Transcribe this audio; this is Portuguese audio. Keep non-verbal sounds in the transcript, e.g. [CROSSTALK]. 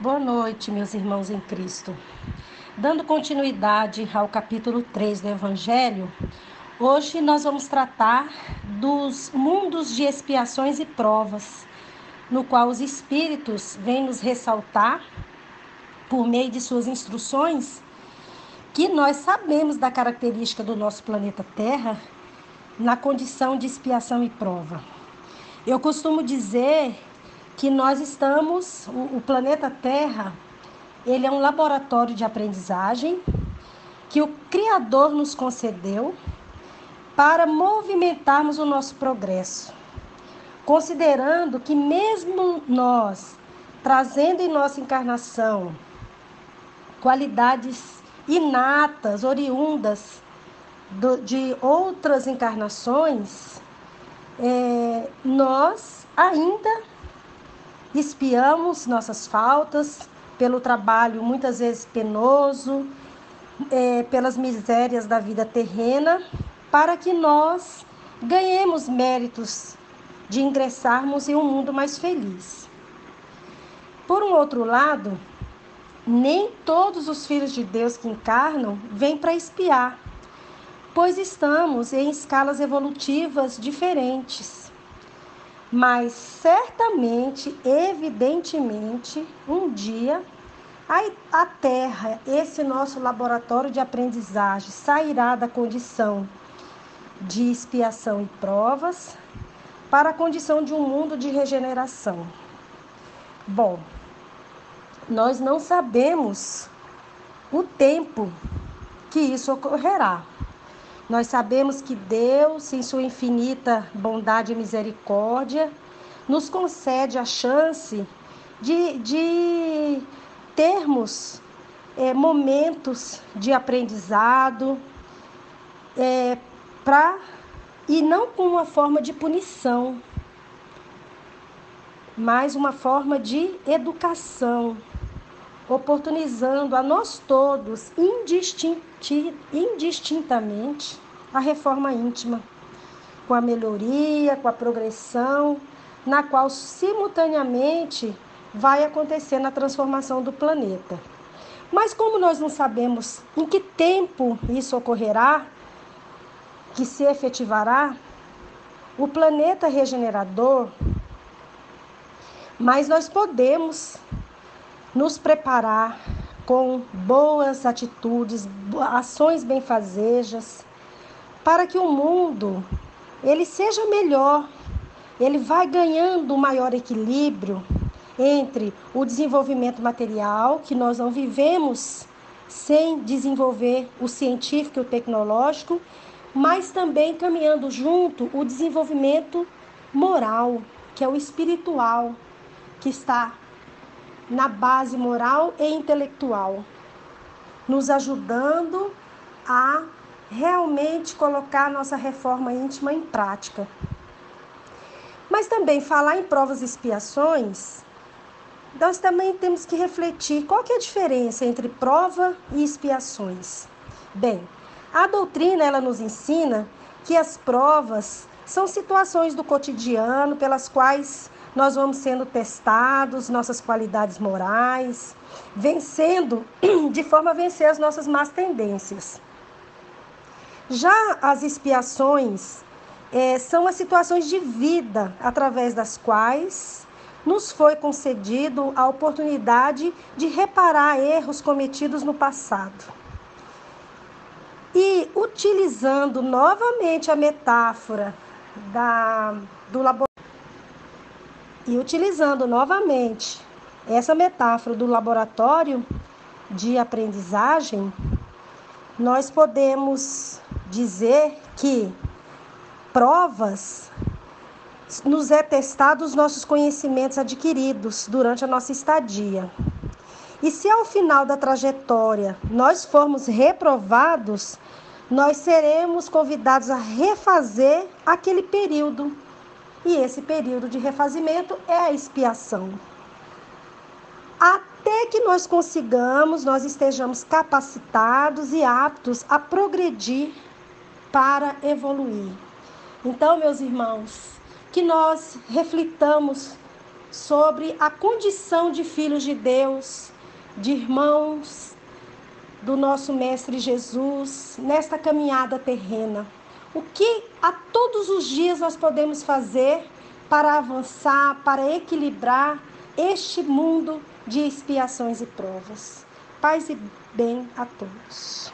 Boa noite, meus irmãos em Cristo. Dando continuidade ao capítulo 3 do Evangelho, hoje nós vamos tratar dos mundos de expiações e provas, no qual os Espíritos vêm nos ressaltar, por meio de suas instruções, que nós sabemos da característica do nosso planeta Terra na condição de expiação e prova. Eu costumo dizer que nós estamos, o, planeta Terra, ele é um laboratório de aprendizagem que o Criador nos concedeu para movimentarmos o nosso progresso. Considerando que, mesmo nós trazendo em nossa encarnação qualidades inatas, oriundas do, de outras encarnações, é, nós ainda espiamos nossas faltas pelo trabalho muitas vezes penoso, é, pelas misérias da vida terrena, para que nós ganhemos méritos de ingressarmos em um mundo mais feliz. Por um outro lado, nem todos os filhos de Deus que encarnam vêm para espiar, pois estamos em escalas evolutivas diferentes. Mas certamente, evidentemente, um dia a, Terra, esse nosso laboratório de aprendizagem, sairá da condição de expiação e provas para a condição de um mundo de regeneração. Bom, nós não sabemos o tempo que isso ocorrerá. Nós sabemos que Deus, em sua infinita bondade e misericórdia, nos concede a chance de, de termos é, momentos de aprendizado é, e não com uma forma de punição, mas uma forma de educação, oportunizando a nós todos indistintamente a reforma íntima, com a melhoria, com a progressão, na qual simultaneamente vai acontecer na transformação do planeta. Mas como nós não sabemos em que tempo isso ocorrerá, que se efetivará, o planeta regenerador, mas nós podemos nos preparar com boas atitudes, ações benfazejas, para que o mundo ele seja melhor. Ele vai ganhando um maior equilíbrio entre o desenvolvimento material, que nós não vivemos sem desenvolver o científico e o tecnológico, mas também caminhando junto o desenvolvimento moral, que é o espiritual, que está na base moral e intelectual, nos ajudando a realmente colocar a nossa reforma íntima em prática. Mas também falar em provas e expiações, nós também temos que refletir qual que é a diferença entre prova e expiações. Bem, a doutrina ela nos ensina que as provas são situações do cotidiano pelas quais nós vamos sendo testados, nossas qualidades morais, vencendo, [CLEARS THROAT] de forma a vencer as nossas más tendências. Já as expiações é, são as situações de vida através das quais nos foi concedido a oportunidade de reparar erros cometidos no passado. E utilizando novamente a metáfora da, do laboratório, e utilizando novamente essa metáfora do laboratório de aprendizagem, nós podemos dizer que provas nos é testado os nossos conhecimentos adquiridos durante a nossa estadia. E se ao final da trajetória nós formos reprovados, nós seremos convidados a refazer aquele período e esse período de refazimento é a expiação. Até que nós consigamos, nós estejamos capacitados e aptos a progredir para evoluir. Então, meus irmãos, que nós reflitamos sobre a condição de filhos de Deus, de irmãos do nosso Mestre Jesus nesta caminhada terrena. O que a todos os dias nós podemos fazer para avançar, para equilibrar este mundo de expiações e provas. Paz e bem a todos.